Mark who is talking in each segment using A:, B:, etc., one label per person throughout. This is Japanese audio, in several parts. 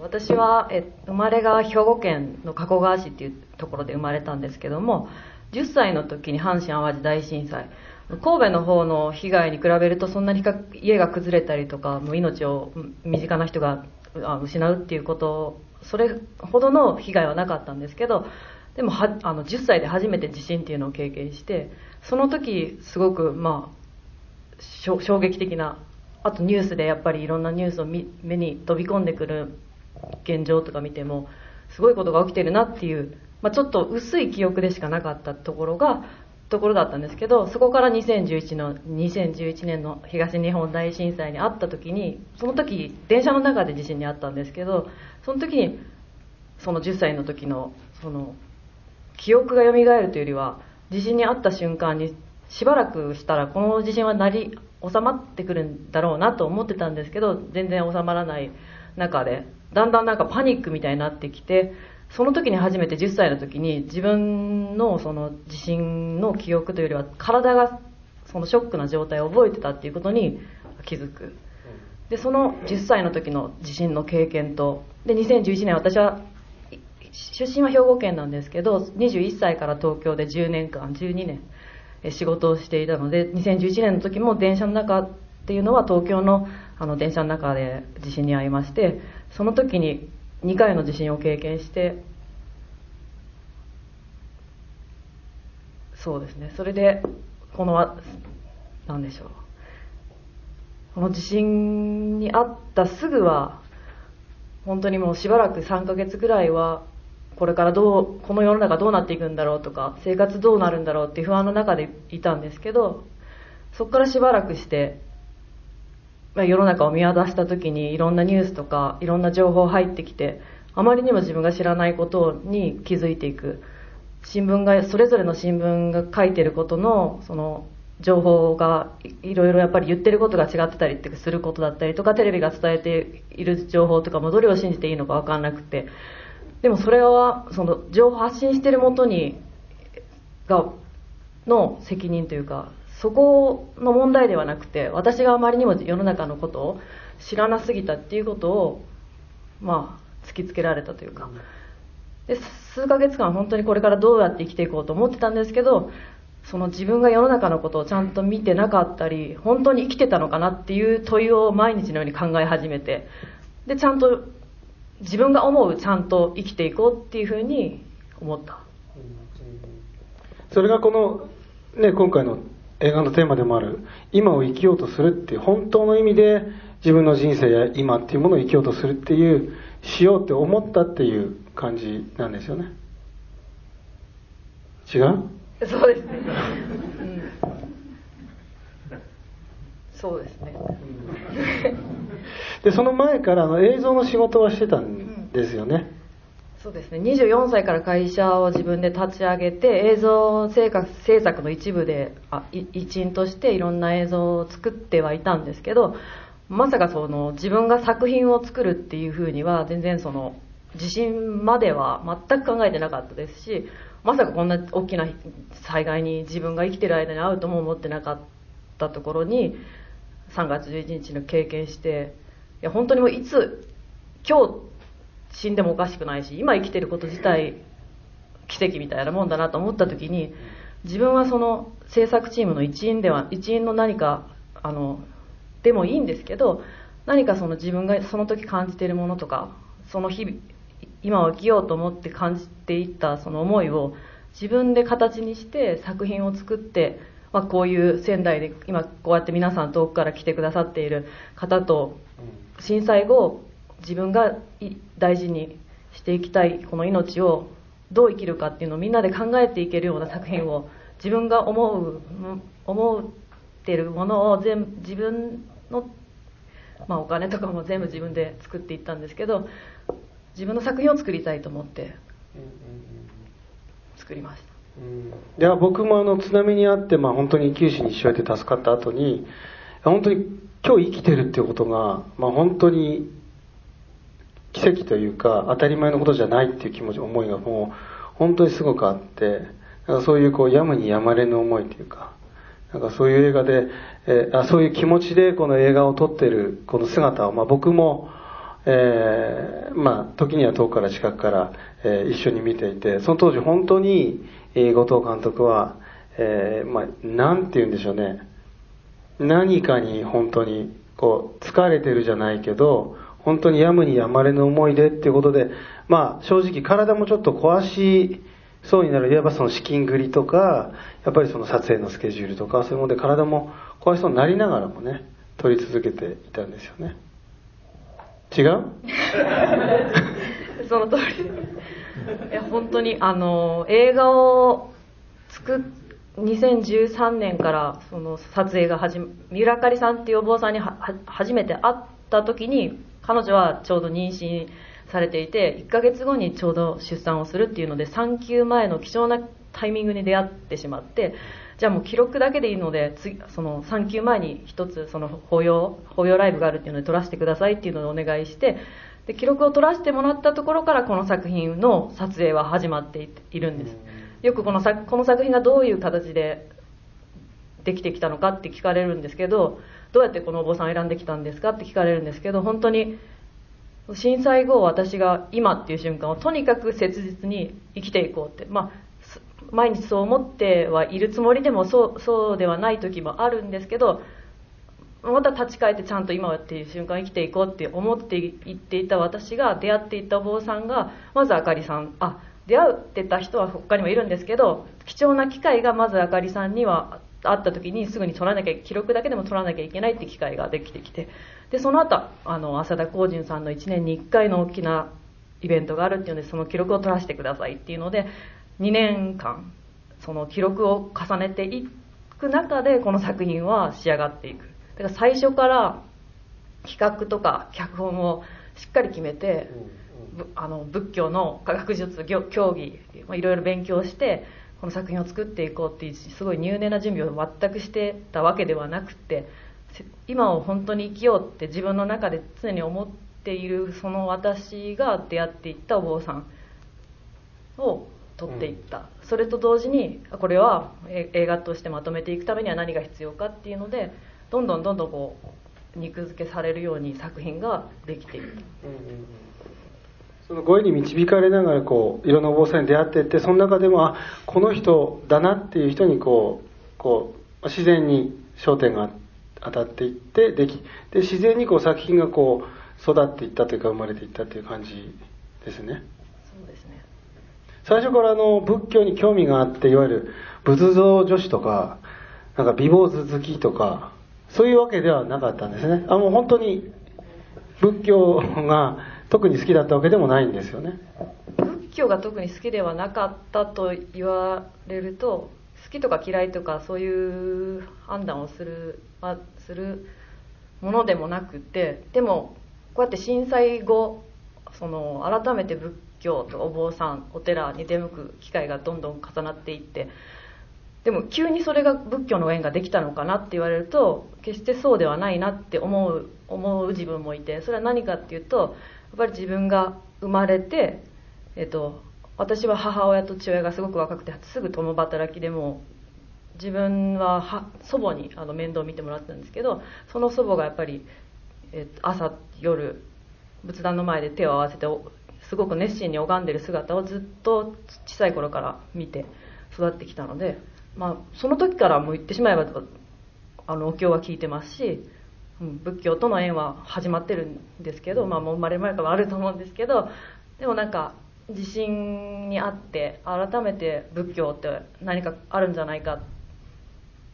A: 私はえ生まれが兵庫県の加古川市っていうところで生まれたんですけども10歳の時に阪神・淡路大震災。神戸の方の被害に比べるとそんなに家が崩れたりとかもう命を身近な人が失うっていうことそれほどの被害はなかったんですけどでもはあの10歳で初めて地震っていうのを経験してその時すごくまあ衝撃的なあとニュースでやっぱりいろんなニュースを目に飛び込んでくる現状とか見てもすごいことが起きてるなっていう、まあ、ちょっと薄い記憶でしかなかったところがところだったんですけどそこから2011の2011年の東日本大震災にあった時にその時電車の中で地震にあったんですけどその時にその10歳の時のその記憶が蘇るというよりは地震にあった瞬間にしばらくしたらこの地震はなり収まってくるんだろうなと思ってたんですけど全然収まらない中でだんだんなんかパニックみたいになってきてその時に初めて10歳の時に自分のその地震の記憶というよりは体がそのショックな状態を覚えてたっていうことに気づく。でその10歳の時の地震の経験とで2011年私は出身は兵庫県なんですけど21歳から東京で10年間12年仕事をしていたので2011年の時も電車の中っていうのは東京のあの電車の中で地震に遭いましてその時に2回の地震を経験してそうですね。それでこの何でしょう。この地震にあったすぐは本当にもうしばらく3ヶ月ぐらいはこれからどうこの世の中どうなっていくんだろうとか生活どうなるんだろうっていう不安の中でいたんですけどそこからしばらくしてまあ、世の中を見渡した時にいろんなニュースとかいろんな情報入ってきてあまりにも自分が知らないことに気づいていく。新聞がそれぞれの新聞が書いてることのその情報がいろいろやっぱり言ってることが違ってたりすることだったりとかテレビが伝えている情報とかもどれを信じていいのか分かんなくて。でもそれはその情報発信してるもとにがの責任というかそこの問題ではなくて私があまりにも世の中のことを知らなすぎたっていうことをまあ突きつけられたというか。で数ヶ月間本当にこれからどうやって生きていこうと思ってたんですけどその自分が世の中のことをちゃんと見てなかったり本当に生きてたのかなっていう問いを毎日のように考え始めてでちゃんと自分が思うちゃんと生きていこうっていうふうに思った。
B: それがこの、ね、今回の映画のテーマでもある今を生きようとするっていう本当の意味で自分の人生や今っていうものを生きようとするっていうしようって思ったっていう感じなんですよね。違う？
A: そうですね、うん、そうですね。
B: でその前からあの映像の仕事はしてたんですよね、
A: そうですね。24歳から会社を自分で立ち上げて映像制作の一部であ一員としていろんな映像を作ってはいたんですけどまさかその自分が作品を作るっていうふうには全然その自信までは全く考えてなかったですしまさかこんな大きな災害に自分が生きてる間に会うとも思ってなかったところに3月11日の経験していや本当にもういつ今日死んでもおかしくないし今生きてること自体奇跡みたいなもんだなと思った時に自分はその制作チームの一員では一員の何かあのでもいいんですけど何かその自分がその時感じているものとかその日々今を生きようと思って感じていったその思いを自分で形にして作品を作って、まあ、こういう仙台で今こうやって皆さん遠くから来てくださっている方と震災後自分が大事にしていきたいこの命をどう生きるかっていうのをみんなで考えていけるような作品を自分が思う思ってるものを全部自分の、まあ、お金とかも全部自分で作っていったんですけど自分の作品を作りたいと思って作りました。
B: では僕もあの津波にあって、まあ、本当に九死に一生で助かった後に本当に今日生きてるっていうことが、まあ、本当に奇跡というか当たり前のことじゃないっていう気持ち思いがもう本当にすごくあってなんかそういうこうやむにやまれぬ思いというかなんかそういう映画で、えー、あそういう気持ちでこの映画を撮ってるこの姿を、まあ、僕も、えーまあ、時には遠くから近くから、えー一緒に見ていて、その当時本当に、え後藤監督は、えまあ、て言うんでしょうね。何かに本当に、こう、疲れてるじゃないけど、本当にやむにやまれぬ思いでっていうことで、まあ、正直体もちょっと壊しそうになる、いわばその資金繰りとか、やっぱりその撮影のスケジュールとか、そういうもので体も壊しそうになりながらもね、撮り続けていたんですよね。違う？
A: その通りいや本当にあの映画を作っ2013年からその撮影が始め三浦かりさんっていうお坊さんには初めて会った時に彼女はちょうど妊娠されていて1ヶ月後にちょうど出産をするっていうので産休前の貴重なタイミングに出会ってしまってじゃあもう記録だけでいいので次その産休前に一つその法要法要ライブがあるっていうので撮らせてくださいっていうのをお願いしてで記録を撮らせてもらったところからこの作品の撮影は始まっていいるんです。よくこの作この作品がどういう形でできてきたのかって聞かれるんですけどどうやってこのお坊さんを選んできたんですかって聞かれるんですけど本当に震災後私が今っていう瞬間をとにかく切実に生きていこうって。まあ毎日そう思ってはいるつもりでもそうそうではない時もあるんですけどまた立ち返ってちゃんと今っていう瞬間生きていこうって思っていっていた私が出会っていたお坊さんがまずあかりさん。あ出会ってた人は他にもいるんですけど貴重な機会がまずあかりさんにはあった時にすぐに取らなきゃ記録だけでも取らなきゃいけないって機会ができてきてでその後あの浅田浩二さんの1年に1回の大きなイベントがあるっていうのでその記録を取らせてくださいっていうので2年間その記録を重ねていく中でこの作品は仕上がっていく。だから最初から企画とか脚本をしっかり決めて、ぶあの仏教の科学術教教義まあいろいろ勉強してこの作品を作っていこうっていうすごい入念な準備を全くしてたわけではなくて今を本当に生きようって自分の中で常に思っているその私が出会っていったお坊さんを撮っていった、それと同時にこれは映画としてまとめていくためには何が必要かっていうのでどんどんどんどんこう肉付けされるように作品ができている
B: そのご縁に導かれながらこういろんなお坊さんに出会っていってその中でもあこの人だなっていう人にこうこう自然に焦点が当たっていってできで自然にこう作品がこう育っていったというか生まれていったという感じですね。
A: そうですね。
B: 最初からあの仏教に興味があっていわゆる仏像女子とかなんか美坊主好きとかそういうわけではなかったんですね。あもう本当に仏教が特に好きだったわけでもないんですよね。
A: 仏教が特に好きではなかったと言われると好きとか嫌いとかそういう判断をする,、まあ、するものでもなくてでもこうやって震災後その改めて仏教とお坊さんお寺に出向く機会がどんどん重なっていってでも急にそれが仏教の縁ができたのかなって言われると決してそうではないなって思う思う自分もいてそれは何かっていうとぱり自分が生まれて、えっと、私は母親と父親がすごく若くてすぐ共働きでも自分はは祖母にあの面倒を見てもらってたんですけどその祖母がやっぱり、えっと、朝夜仏壇の前で手を合わせてすごく熱心に拝んでる姿をずっと小さい頃から見て育ってきたので、まあ、その時からもう言ってしまえばあのお経は聞いてますし、仏教との縁は始まってるんですけど、まあ、もう生まれる前からあると思うんですけどでもなんか自信にあって改めて仏教って何かあるんじゃないかっ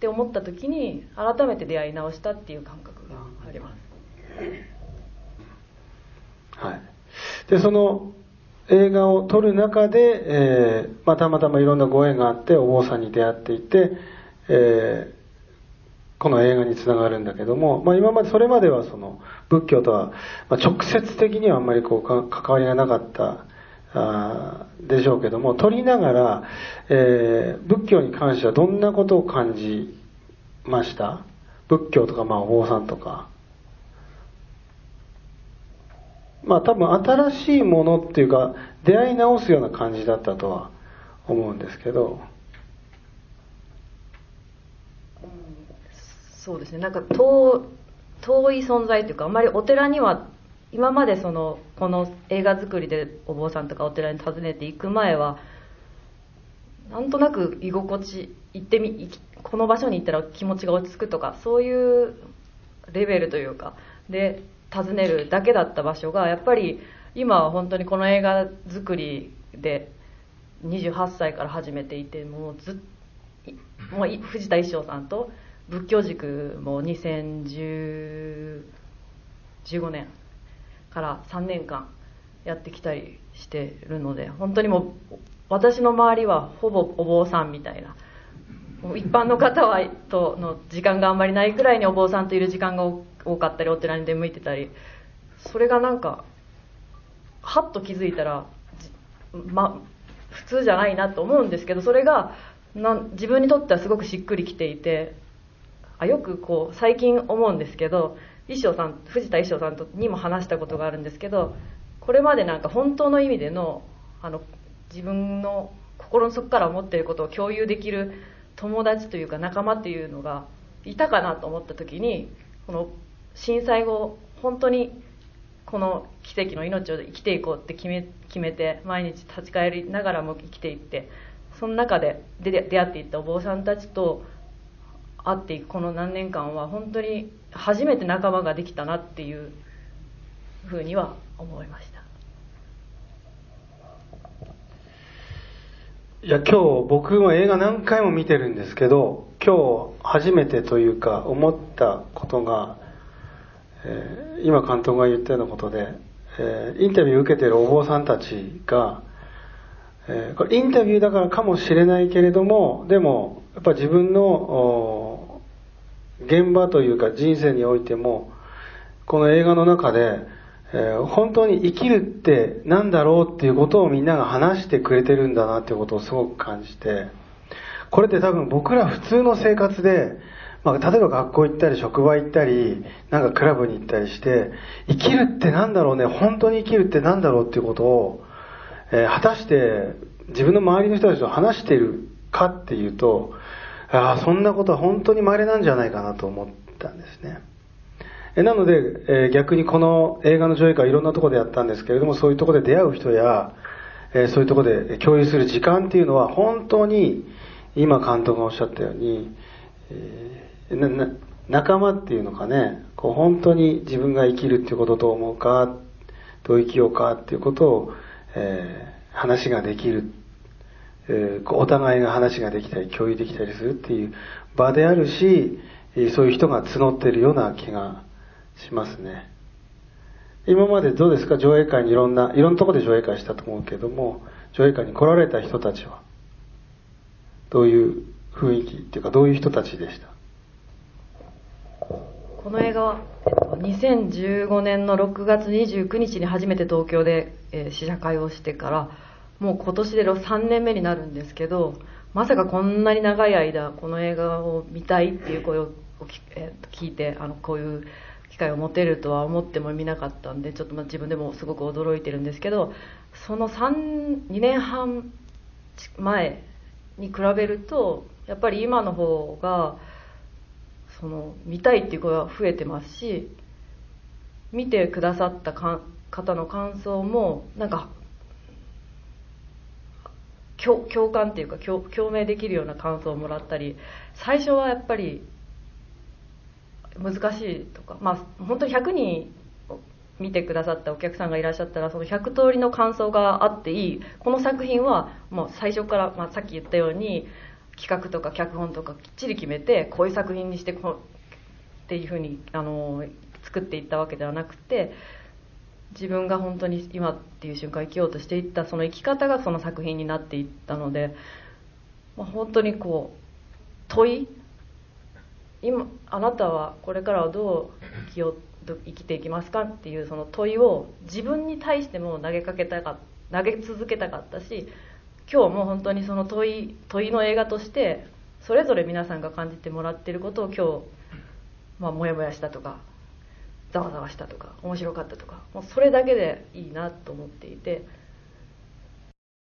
A: て思った時に改めて出会い直したっていう感覚があります。
B: はい、でその映画を撮る中で、えーまあ、たまたまいろんなご縁があってお坊さんに出会っていて、えーこの映画につながるんだけども、まあ、今までそれまではその仏教とは、ま、直接的にはあんまりこう関わりがなかったあでしょうけども撮りながら、えー仏教に関してはどんなことを感じました？仏教とかまあお坊さんとか。まあ多分新しいものっていうか出会い直すような感じだったとは思うんですけど。
A: そうですね。なんか遠遠い存在というかあまりお寺には今までそのこの映画作りでお坊さんとかお寺に訪ねていく前はなんとなく居心地行ってみこの場所に行ったら気持ちが落ち着くとかそういうレベルというかで訪ねるだけだった場所がやっぱり今は本当にこの映画作りで28歳から始めていてもうずもう藤田一生さんと仏教塾も2015年から3年間やってきたりしてるので本当にもう私の周りはほぼお坊さんみたいな。一般の方はとの時間があんまりないくらいにお坊さんといる時間が多かったりお寺に出向いてたり。それがなんかはっと気づいたらま普通じゃないなと思うんですけどそれがな自分にとってはすごくしっくりきていてあよくこう最近思うんですけど衣装さん藤田衣装さんとにも話したことがあるんですけどこれまでなんか本当の意味でのあの自分の心の底から思っていることを共有できる友達というか仲間っていうのがいたかなと思った時にこの震災後本当にこの奇跡の命を生きていこうって決め決めて毎日立ち返りながらも生きていってその中で出出会っていったお坊さんたちと会っていくこの何年間は本当に初めて仲間ができたなっていうふうには思いました。
B: いや今日僕も映画何回も見てるんですけど今日初めてというか思ったことが、えー、今監督が言ったようなことで、えー、インタビュー受けてるお坊さんたちが、えー、これインタビューだからかもしれないけれどもでもやっぱ自分の現場というか人生においてもこの映画の中でえー、本当に生きるって何だろうっていうことをみんなが話してくれてるんだなっていうことをすごく感じて、これって多分僕ら普通の生活で、まあ、例えば学校行ったり職場行ったり、なんかクラブに行ったりして、生きるって何だろうね、本当に生きるって何だろうっていうことを、えー、果たして自分の周りの人たちと話してるかっていうと、ああ、そんなことは本当に稀なんじゃないかなと思ったんですね。なので、え逆にこの映画の上映会いろんなところでやったんですけれども、そういうところで出会う人や、えそういうところで共有する時間っていうのは本当に今監督がおっしゃったように、えー、仲間っていうのかね、こう本当に自分が生きるっていうことをどう思うか、どう生きようかっていうことを、えー、話ができる、え、お互いが話ができたり共有できたりするっていう場であるし、そういう人が募っているような気がしますね。今までどうですか？上映会にいろんな、いろんなところで上映会したと思うけども、上映会に来られた人たちは、どういう雰囲気っていうか、どういう人たちでした？
A: この映画は、2015年の6月29日に初めて東京で、え試写会をしてから、もう今年で3年目になるんですけど、まさかこんなに長い間、この映画を見たいっていう声を聞いて、あの、こういう機会を持てるとは思ってもみなかったんでちょっとま自分でもすごく驚いてるんですけどその2年半前に比べるとやっぱり今の方がその見たいっていう声は増えてますし見てくださった方の感想もなんか共感っていうか共鳴できるような感想をもらったり最初はやっぱり難しいとか、まあ、本当に100人見てくださったお客さんがいらっしゃったらその100通りの感想があっていい。この作品はもう最初から、まあ、さっき言ったように企画とか脚本とかきっちり決めてこういう作品にしてこうっていうふうにあの作っていったわけではなくて自分が本当に今っていう瞬間生きようとしていったその生き方がその作品になっていったので、まあ、本当にこう問い今あなたはこれからはどう生きよ生きていきますかっていうその問いを自分に対しても投げかけたか投げ続けたかったし今日も本当にその問い問いの映画としてそれぞれ皆さんが感じてもらってることを今日、まあ、もやもやしたとかざわざわしたとか面白かったとかもうそれだけでいいなと思っていて。